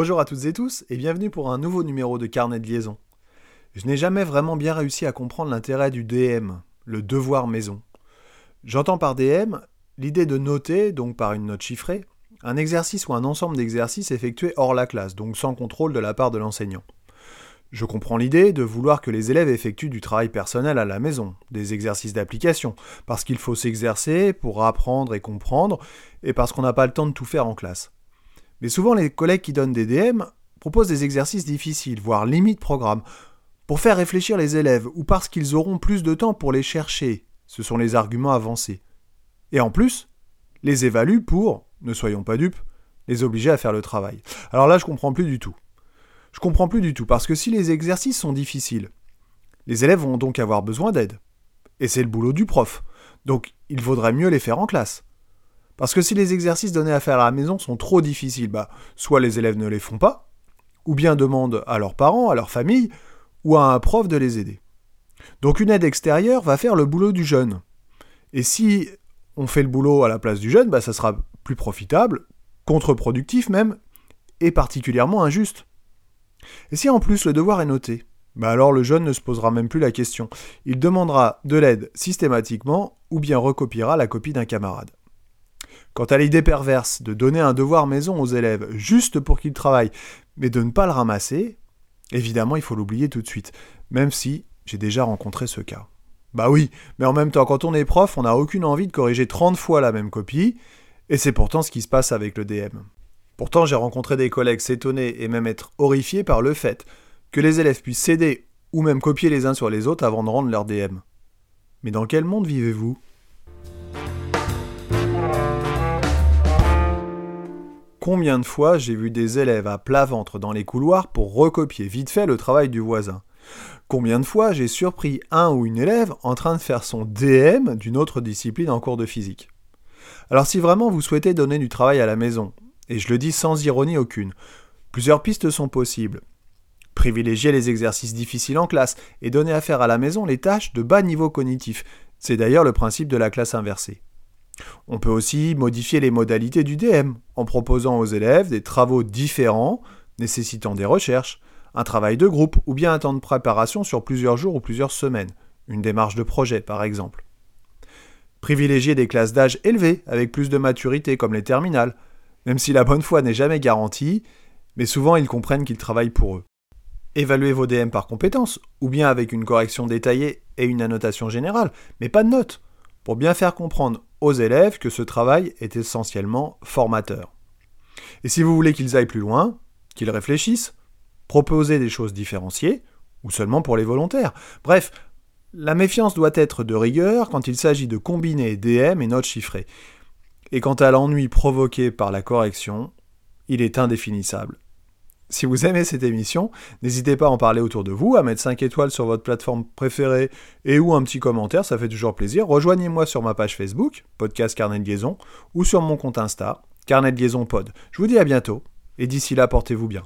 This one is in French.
Bonjour à toutes et tous et bienvenue pour un nouveau numéro de Carnet de liaison. Je n'ai jamais vraiment bien réussi à comprendre l'intérêt du DM, le devoir maison. J'entends par DM l'idée de noter, donc par une note chiffrée, un exercice ou un ensemble d'exercices effectués hors la classe, donc sans contrôle de la part de l'enseignant. Je comprends l'idée de vouloir que les élèves effectuent du travail personnel à la maison, des exercices d'application, parce qu'il faut s'exercer pour apprendre et comprendre, et parce qu'on n'a pas le temps de tout faire en classe. Mais souvent les collègues qui donnent des DM proposent des exercices difficiles, voire limite programme, pour faire réfléchir les élèves, ou parce qu'ils auront plus de temps pour les chercher. Ce sont les arguments avancés. Et en plus, les évaluent pour, ne soyons pas dupes, les obliger à faire le travail. Alors là, je comprends plus du tout. Je comprends plus du tout, parce que si les exercices sont difficiles, les élèves vont donc avoir besoin d'aide. Et c'est le boulot du prof. Donc il vaudrait mieux les faire en classe. Parce que si les exercices donnés à faire à la maison sont trop difficiles, bah, soit les élèves ne les font pas, ou bien demandent à leurs parents, à leur famille, ou à un prof de les aider. Donc une aide extérieure va faire le boulot du jeune. Et si on fait le boulot à la place du jeune, bah, ça sera plus profitable, contre-productif même, et particulièrement injuste. Et si en plus le devoir est noté, bah alors le jeune ne se posera même plus la question. Il demandera de l'aide systématiquement ou bien recopiera la copie d'un camarade. Quant à l'idée perverse de donner un devoir maison aux élèves juste pour qu'ils travaillent, mais de ne pas le ramasser, évidemment il faut l'oublier tout de suite, même si j'ai déjà rencontré ce cas. Bah oui, mais en même temps, quand on est prof, on n'a aucune envie de corriger 30 fois la même copie, et c'est pourtant ce qui se passe avec le DM. Pourtant, j'ai rencontré des collègues s'étonner et même être horrifiés par le fait que les élèves puissent céder ou même copier les uns sur les autres avant de rendre leur DM. Mais dans quel monde vivez-vous? Combien de fois j'ai vu des élèves à plat ventre dans les couloirs pour recopier vite fait le travail du voisin Combien de fois j'ai surpris un ou une élève en train de faire son DM d'une autre discipline en cours de physique Alors si vraiment vous souhaitez donner du travail à la maison, et je le dis sans ironie aucune. Plusieurs pistes sont possibles. Privilégier les exercices difficiles en classe et donner à faire à la maison les tâches de bas niveau cognitif. C'est d'ailleurs le principe de la classe inversée. On peut aussi modifier les modalités du DM en proposant aux élèves des travaux différents nécessitant des recherches, un travail de groupe ou bien un temps de préparation sur plusieurs jours ou plusieurs semaines, une démarche de projet par exemple. Privilégier des classes d'âge élevées avec plus de maturité comme les terminales, même si la bonne foi n'est jamais garantie, mais souvent ils comprennent qu'ils travaillent pour eux. Évaluez vos DM par compétences, ou bien avec une correction détaillée et une annotation générale, mais pas de notes, pour bien faire comprendre aux élèves que ce travail est essentiellement formateur. Et si vous voulez qu'ils aillent plus loin, qu'ils réfléchissent, proposez des choses différenciées, ou seulement pour les volontaires. Bref, la méfiance doit être de rigueur quand il s'agit de combiner DM et notes chiffrées. Et quant à l'ennui provoqué par la correction, il est indéfinissable. Si vous aimez cette émission, n'hésitez pas à en parler autour de vous, à mettre 5 étoiles sur votre plateforme préférée et ou un petit commentaire, ça fait toujours plaisir. Rejoignez-moi sur ma page Facebook, Podcast Carnet de Liaison, ou sur mon compte Insta, Carnet de Liaison Pod. Je vous dis à bientôt, et d'ici là, portez-vous bien.